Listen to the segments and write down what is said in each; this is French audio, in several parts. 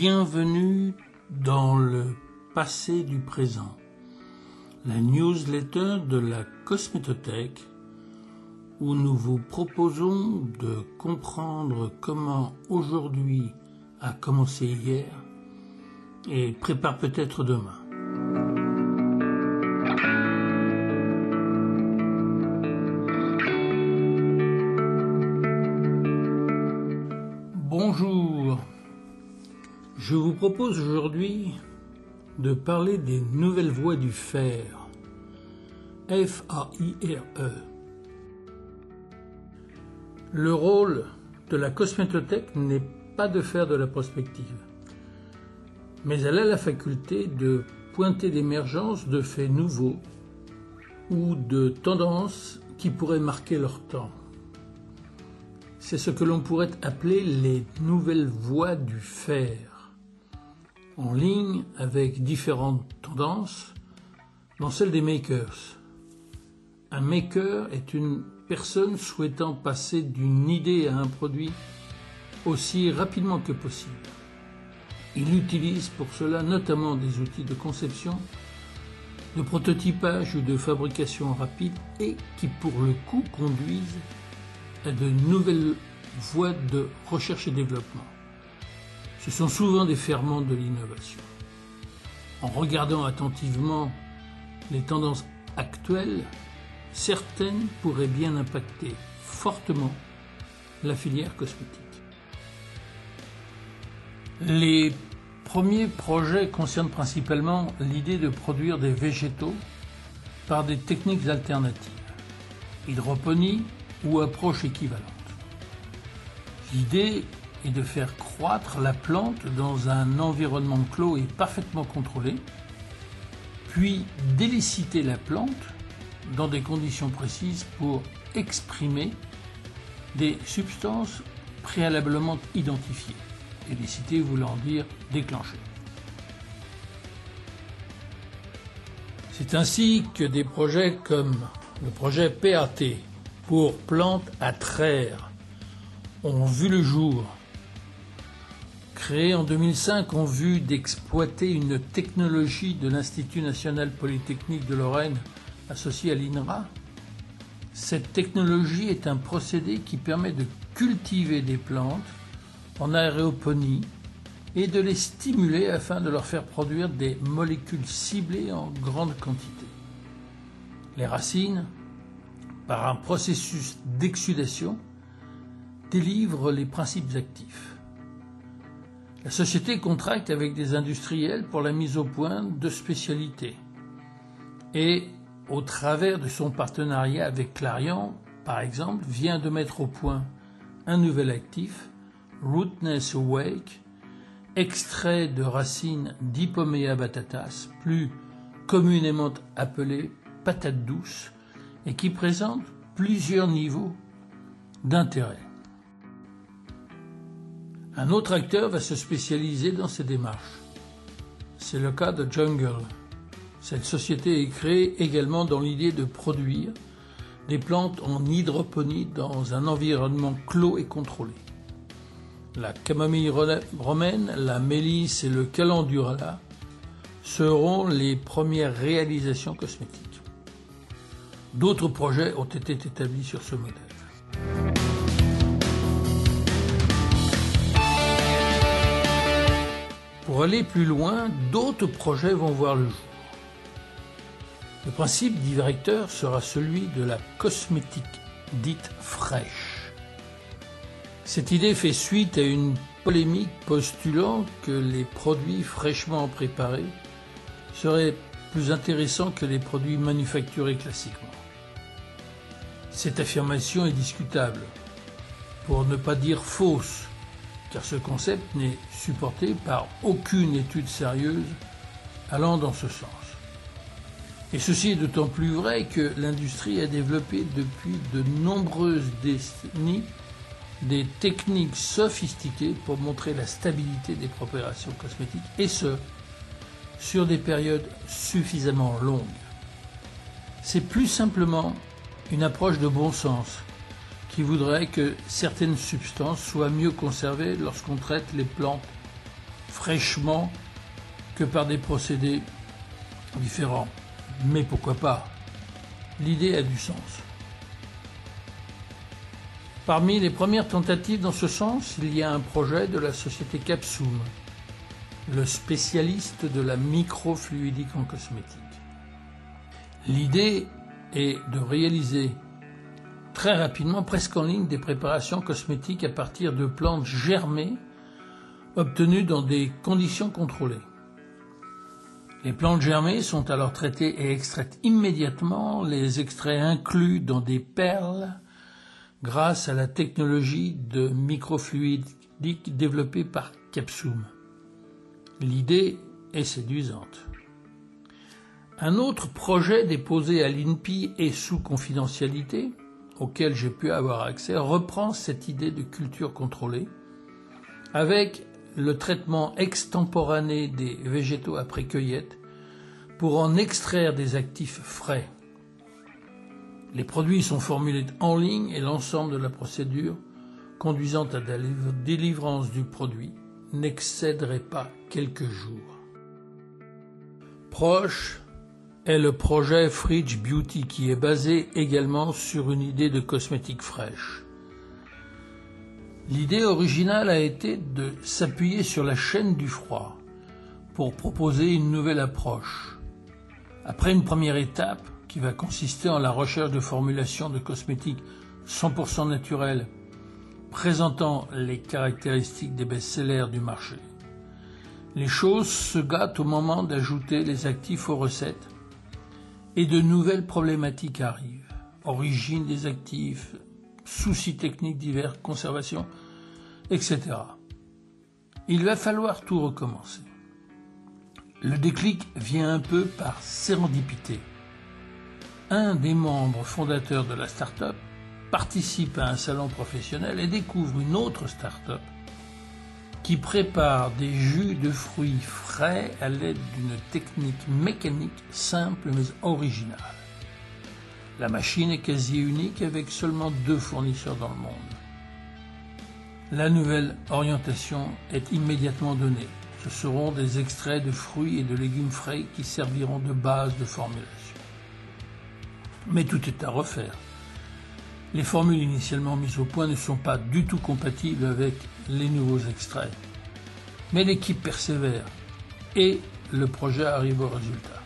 Bienvenue dans le passé du présent, la newsletter de la Cosmétothèque où nous vous proposons de comprendre comment aujourd'hui a commencé hier et prépare peut-être demain. Bonjour, je vous propose aujourd'hui de parler des nouvelles voies du fer. F-A-I-R-E. Le rôle de la cosmétothèque n'est pas de faire de la prospective, mais elle a la faculté de pointer l'émergence de faits nouveaux ou de tendances qui pourraient marquer leur temps. C'est ce que l'on pourrait appeler les nouvelles voies du fer, en ligne avec différentes tendances, dans celle des makers. Un maker est une personne souhaitant passer d'une idée à un produit aussi rapidement que possible. Il utilise pour cela notamment des outils de conception, de prototypage ou de fabrication rapide et qui pour le coup conduisent à de nouvelles voies de recherche et développement. Ce sont souvent des ferments de l'innovation. En regardant attentivement les tendances actuelles, certaines pourraient bien impacter fortement la filière cosmétique. Les premiers projets concernent principalement l'idée de produire des végétaux par des techniques alternatives, hydroponie ou approche équivalente. L'idée est de faire croître la plante dans un environnement clos et parfaitement contrôlé, puis d'éliciter la plante dans des conditions précises pour exprimer des substances préalablement identifiées. Éliciter voulant dire déclencher. C'est ainsi que des projets comme le projet PAT pour plantes à traire ont vu le jour. Créés en 2005, ont vu d'exploiter une technologie de l'Institut national polytechnique de Lorraine associée à l'INRA. Cette technologie est un procédé qui permet de cultiver des plantes en aéroponie et de les stimuler afin de leur faire produire des molécules ciblées en grande quantité. Les racines, par un processus d'exsudation, délivrent les principes actifs. La société contracte avec des industriels pour la mise au point de spécialités. Et, au travers de son partenariat avec Clarion, par exemple, vient de mettre au point un nouvel actif, Rootness Awake, extrait de racines d'Hypomea batatas, plus communément appelée patate douce, et qui présente plusieurs niveaux d'intérêt. Un autre acteur va se spécialiser dans ces démarches. C'est le cas de Jungle. Cette société est créée également dans l'idée de produire des plantes en hydroponie dans un environnement clos et contrôlé. La camomille romaine, la mélisse et le calendula seront les premières réalisations cosmétiques. D'autres projets ont été établis sur ce modèle. Pour aller plus loin, d'autres projets vont voir le jour. Le principe directeur sera celui de la cosmétique dite fraîche. Cette idée fait suite à une polémique postulant que les produits fraîchement préparés seraient plus intéressants que les produits manufacturés classiquement. Cette affirmation est discutable, pour ne pas dire fausse, car ce concept n'est supporté par aucune étude sérieuse allant dans ce sens. Et ceci est d'autant plus vrai que l'industrie a développé depuis de nombreuses décennies des techniques sophistiquées pour montrer la stabilité des préparations cosmétiques, et ce, sur des périodes suffisamment longues. C'est plus simplement une approche de bon sens qui voudrait que certaines substances soient mieux conservées lorsqu'on traite les plantes fraîchement que par des procédés différents. Mais pourquoi pas? L'idée a du sens. Parmi les premières tentatives dans ce sens, il y a un projet de la société Capsum, le spécialiste de la microfluidique en cosmétique. L'idée est de réaliser très rapidement, presque en ligne, des préparations cosmétiques à partir de plantes germées obtenues dans des conditions contrôlées. Les plantes germées sont alors traitées et extraites immédiatement, les extraits inclus dans des perles grâce à la technologie de microfluidique développée par Capsum. L'idée est séduisante. Un autre projet déposé à l'INPI et sous confidentialité, auquel j'ai pu avoir accès, reprend cette idée de culture contrôlée, avec le traitement extemporané des végétaux après cueillette pour en extraire des actifs frais. Les produits sont formulés en ligne et l'ensemble de la procédure conduisant à la délivrance du produit n'excéderait pas quelques jours. Proche est le projet Fridge Beauty qui est basé également sur une idée de cosmétique fraîche. L'idée originale a été de s'appuyer sur la chaîne du froid pour proposer une nouvelle approche. Après une première étape qui va consister en la recherche de formulations de cosmétiques 100% naturelles présentant les caractéristiques des best-sellers du marché, les choses se gâtent au moment d'ajouter les actifs aux recettes et de nouvelles problématiques arrivent. Origine des actifs, soucis techniques divers, conservation, etc. Il va falloir tout recommencer. Le déclic vient un peu par sérendipité. Un des membres fondateurs de la start-up participe à un salon professionnel et découvre une autre start-up qui prépare des jus de fruits frais à l'aide d'une technique mécanique simple mais originale. La machine est quasi unique avec seulement deux fournisseurs dans le monde. La nouvelle orientation est immédiatement donnée. Ce seront des extraits de fruits et de légumes frais qui serviront de base de formulation. Mais tout est à refaire. Les formules initialement mises au point ne sont pas du tout compatibles avec les nouveaux extraits. Mais l'équipe persévère et le projet arrive au résultat.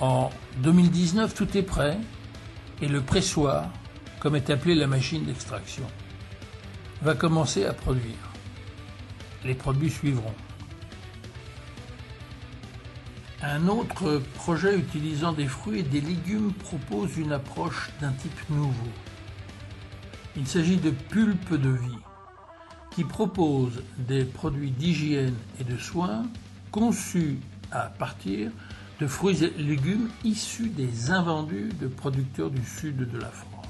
En 2019, tout est prêt et le pressoir, comme est appelée la machine d'extraction, va commencer à produire. Les produits suivront. Un autre projet utilisant des fruits et des légumes propose une approche d'un type nouveau. Il s'agit de Pulpe de vie, qui propose des produits d'hygiène et de soins conçus à partir de fruits et légumes issus des invendus de producteurs du sud de la France.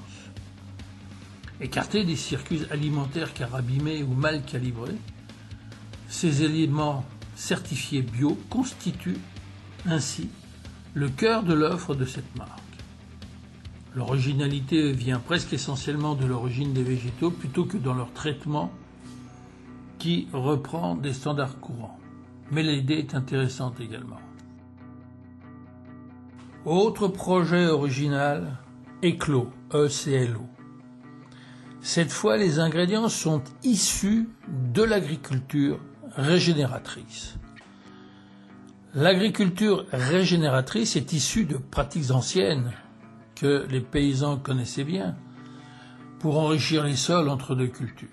Écartés des circuits alimentaires carabimés ou mal calibrés, ces éléments certifiés bio constituent ainsi le cœur de l'offre de cette marque. L'originalité vient presque essentiellement de l'origine des végétaux plutôt que dans leur traitement qui reprend des standards courants. Mais l'idée est intéressante également. Autre projet original, Eclo, ECLO. Cette fois, les ingrédients sont issus de l'agriculture régénératrice. L'agriculture régénératrice est issue de pratiques anciennes que les paysans connaissaient bien pour enrichir les sols entre deux cultures.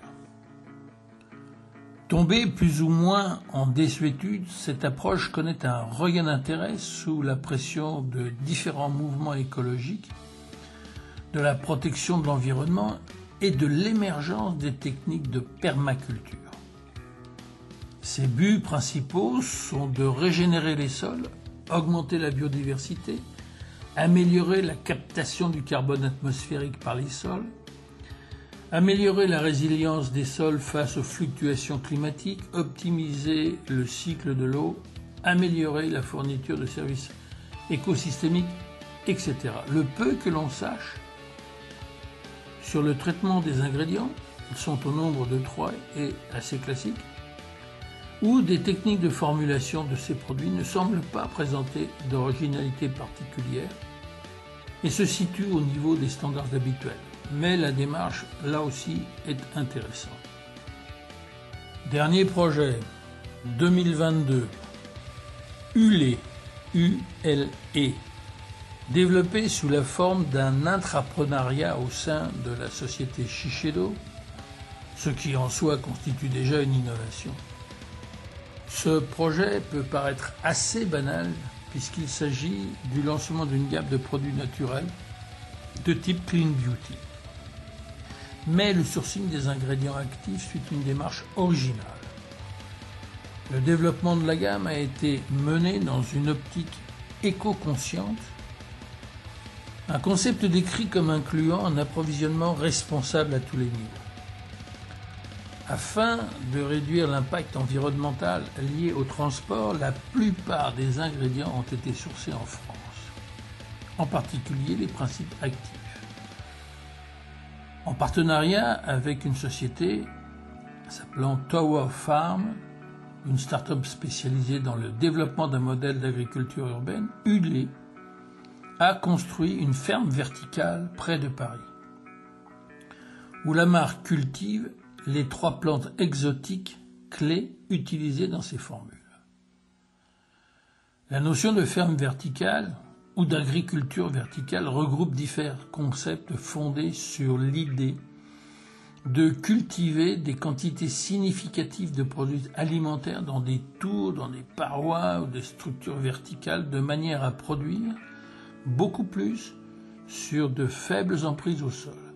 Tombée plus ou moins en désuétude, cette approche connaît un regain d'intérêt sous la pression de différents mouvements écologiques, de la protection de l'environnement et de l'émergence des techniques de permaculture. Ses buts principaux sont de régénérer les sols, augmenter la biodiversité, améliorer la captation du carbone atmosphérique par les sols, Améliorer la résilience des sols face aux fluctuations climatiques, optimiser le cycle de l'eau, améliorer la fourniture de services écosystémiques, etc. Le peu que l'on sache sur le traitement des ingrédients, ils sont au nombre de trois et assez classiques, ou des techniques de formulation de ces produits ne semblent pas présenter d'originalité particulière et se situent au niveau des standards habituels. Mais la démarche, là aussi, est intéressante. Dernier projet, 2022, ULE, U-L-E, développé sous la forme d'un intrapreneuriat au sein de la société Shiseido, ce qui en soi constitue déjà une innovation. Ce projet peut paraître assez banal puisqu'il s'agit du lancement d'une gamme de produits naturels de type Clean Beauty. Mais le sourcing des ingrédients actifs suit une démarche originale. Le développement de la gamme a été mené dans une optique éco-consciente, un concept décrit comme incluant un approvisionnement responsable à tous les niveaux. Afin de réduire l'impact environnemental lié au transport, la plupart des ingrédients ont été sourcés en France, en particulier les principes actifs. En partenariat avec une société s'appelant Tower Farm, une start-up spécialisée dans le développement d'un modèle d'agriculture urbaine, ULE, a construit une ferme verticale près de Paris, où la marque cultive les trois plantes exotiques clés utilisées dans ces formules. La notion de ferme verticale ou d'agriculture verticale regroupe différents concepts fondés sur l'idée de cultiver des quantités significatives de produits alimentaires dans des tours, dans des parois ou des structures verticales de manière à produire beaucoup plus sur de faibles emprises au sol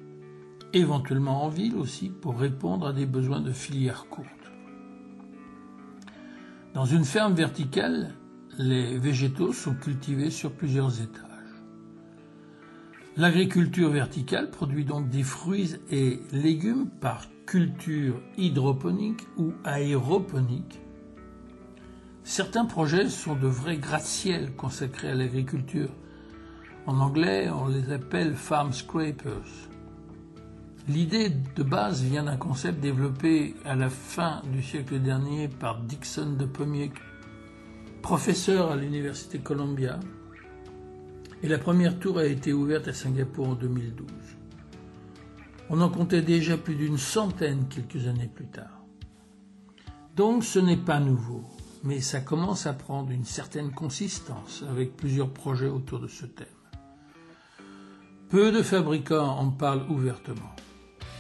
éventuellement en ville aussi, pour répondre à des besoins de filières courtes. Dans une ferme verticale, les végétaux sont cultivés sur plusieurs étages. L'agriculture verticale produit donc des fruits et légumes par culture hydroponique ou aéroponique. Certains projets sont de vrais gratte-ciels consacrés à l'agriculture. En anglais, on les appelle farm scrapers. L'idée de base vient d'un concept développé à la fin du siècle dernier par Dixon de Pommier, professeur à l'université Columbia, et la première tour a été ouverte à Singapour en 2012. On en comptait déjà plus d'une centaine quelques années plus tard. Donc ce n'est pas nouveau, mais ça commence à prendre une certaine consistance avec plusieurs projets autour de ce thème. Peu de fabricants en parlent ouvertement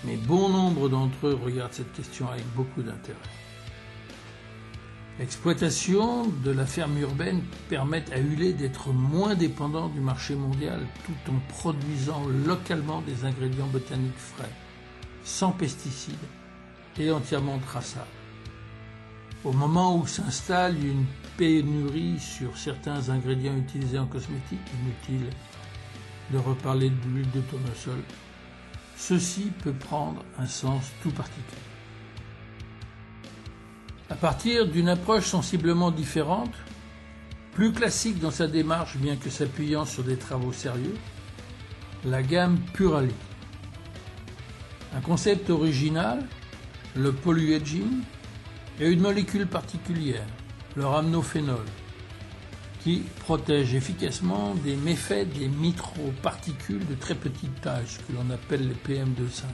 mais bon nombre d'entre eux regardent cette question avec beaucoup d'intérêt. L'exploitation de la ferme urbaine permet à Hulé d'être moins dépendant du marché mondial tout en produisant localement des ingrédients botaniques frais, sans pesticides et entièrement traçables. Au moment où s'installe une pénurie sur certains ingrédients utilisés en cosmétique, inutile de reparler de l'huile de tournesol, ceci peut prendre un sens tout particulier. À partir d'une approche sensiblement différente, plus classique dans sa démarche bien que s'appuyant sur des travaux sérieux, la gamme Purali. Un concept original, le polyedging, et une molécule particulière, le rhamnophénol, qui protège efficacement des méfaits des microparticules de très petite taille, ce que l'on appelle les PM2,5.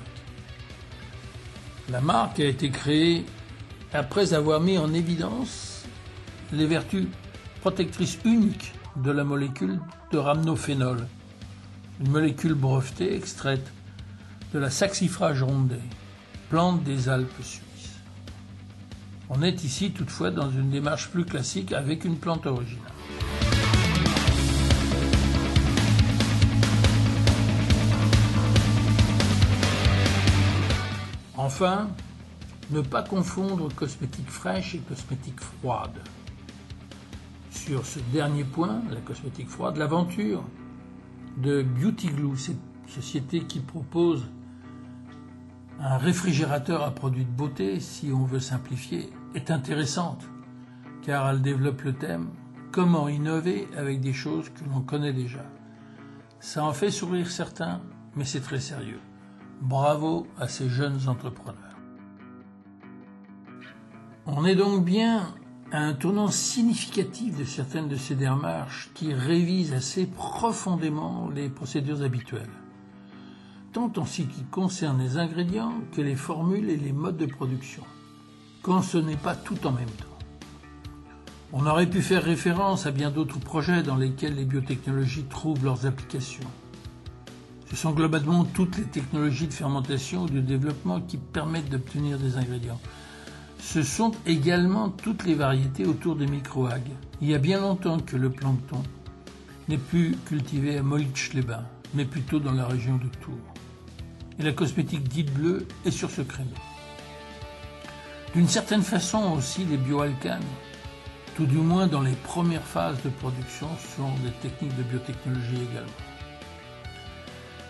La marque a été créée après avoir mis en évidence les vertus protectrices uniques de la molécule de rhamnophénol, une molécule brevetée extraite de la Saxifrage rondée, plante des Alpes suisses. On est ici toutefois dans une démarche plus classique avec une plante originale. Enfin, ne pas confondre cosmétique fraîche et cosmétique froide. Sur ce dernier point, la cosmétique froide, l'aventure de Beauty Glue, cette société qui propose un réfrigérateur à produits de beauté, si on veut simplifier, est intéressante, car elle développe le thème comment innover avec des choses que l'on connaît déjà. Ça en fait sourire certains, mais c'est très sérieux. Bravo à ces jeunes entrepreneurs. On est donc bien à un tournant significatif de certaines de ces démarches qui révisent assez profondément les procédures habituelles, tant en ce qui concerne les ingrédients que les formules et les modes de production, quand ce n'est pas tout en même temps. On aurait pu faire référence à bien d'autres projets dans lesquels les biotechnologies trouvent leurs applications. Ce sont globalement toutes les technologies de fermentation ou de développement qui permettent d'obtenir des ingrédients. Ce sont également toutes les variétés autour des microalgues. Il y a bien longtemps que le plancton n'est plus cultivé à Molitsch-les-Bains, mais plutôt dans la région de Tours. Et la cosmétique dite bleue est sur ce créneau. D'une certaine façon aussi, les bioalcanes, tout du moins dans les premières phases de production, sont des techniques de biotechnologie également.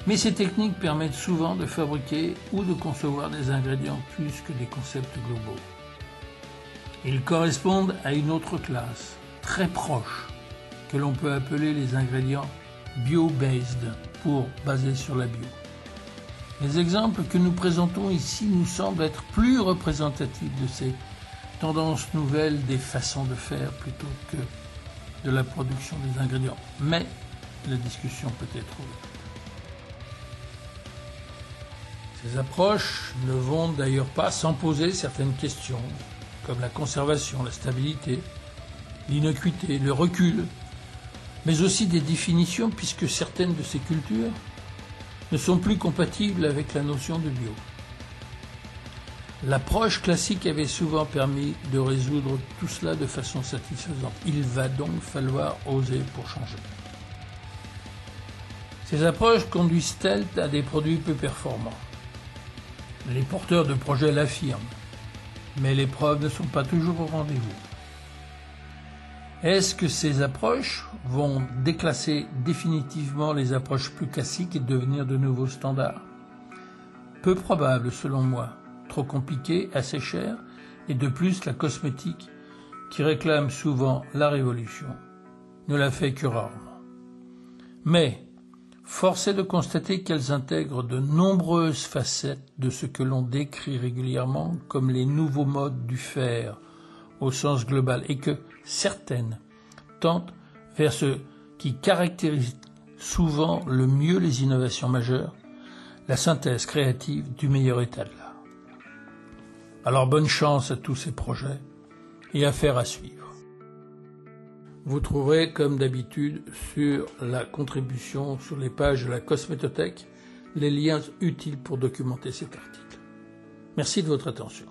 Mais ces techniques permettent souvent de fabriquer ou de concevoir des ingrédients plus que des concepts globaux. Ils correspondent à une autre classe, très proche, que l'on peut appeler les ingrédients bio-based, pour baser sur la bio. Les exemples que nous présentons ici nous semblent être plus représentatifs de ces tendances nouvelles des façons de faire plutôt que de la production des ingrédients. Mais la discussion peut être ouverte. Ces approches ne vont d'ailleurs pas sans poser certaines questions, comme la conservation, la stabilité, l'innocuité, le recul, mais aussi des définitions puisque certaines de ces cultures ne sont plus compatibles avec la notion de bio. L'approche classique avait souvent permis de résoudre tout cela de façon satisfaisante. Il va donc falloir oser pour changer. Ces approches conduisent-elles à des produits peu performants? Les porteurs de projets l'affirment, mais les preuves ne sont pas toujours au rendez-vous. Est-ce que ces approches vont déclasser définitivement les approches plus classiques et devenir de nouveaux standards? Peu probable selon moi, trop compliqué, assez cher, et de plus la cosmétique, qui réclame souvent la révolution, ne la fait que rarement. Mais Force est de constater qu'elles intègrent de nombreuses facettes de ce que l'on décrit régulièrement comme les nouveaux modes du faire au sens global et que certaines tentent vers ce qui caractérise souvent le mieux les innovations majeures, la synthèse créative du meilleur état de l'art. Alors bonne chance à tous ces projets et affaire à suivre. Vous trouverez, comme d'habitude, sur la contribution sur les pages de la Cosmétothèque les liens utiles pour documenter cet article. Merci de votre attention.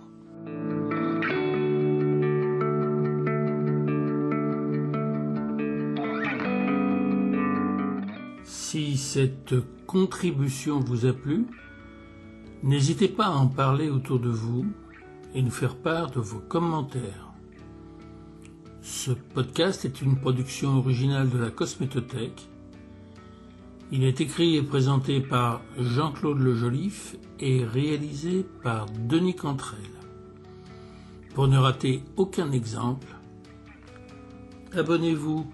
Si cette contribution vous a plu, n'hésitez pas à en parler autour de vous et nous faire part de vos commentaires. Ce podcast est une production originale de la Cosmétothèque. Il est écrit et présenté par Jean-Claude Lejolif et réalisé par Denis Cantrel. Pour ne rater aucun exemple, abonnez-vous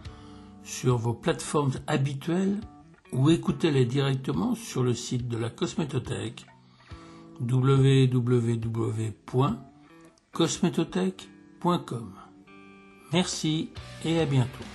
sur vos plateformes habituelles ou écoutez-les directement sur le site de la Cosmétothèque www.cosmétothèque.com. Merci et à bientôt.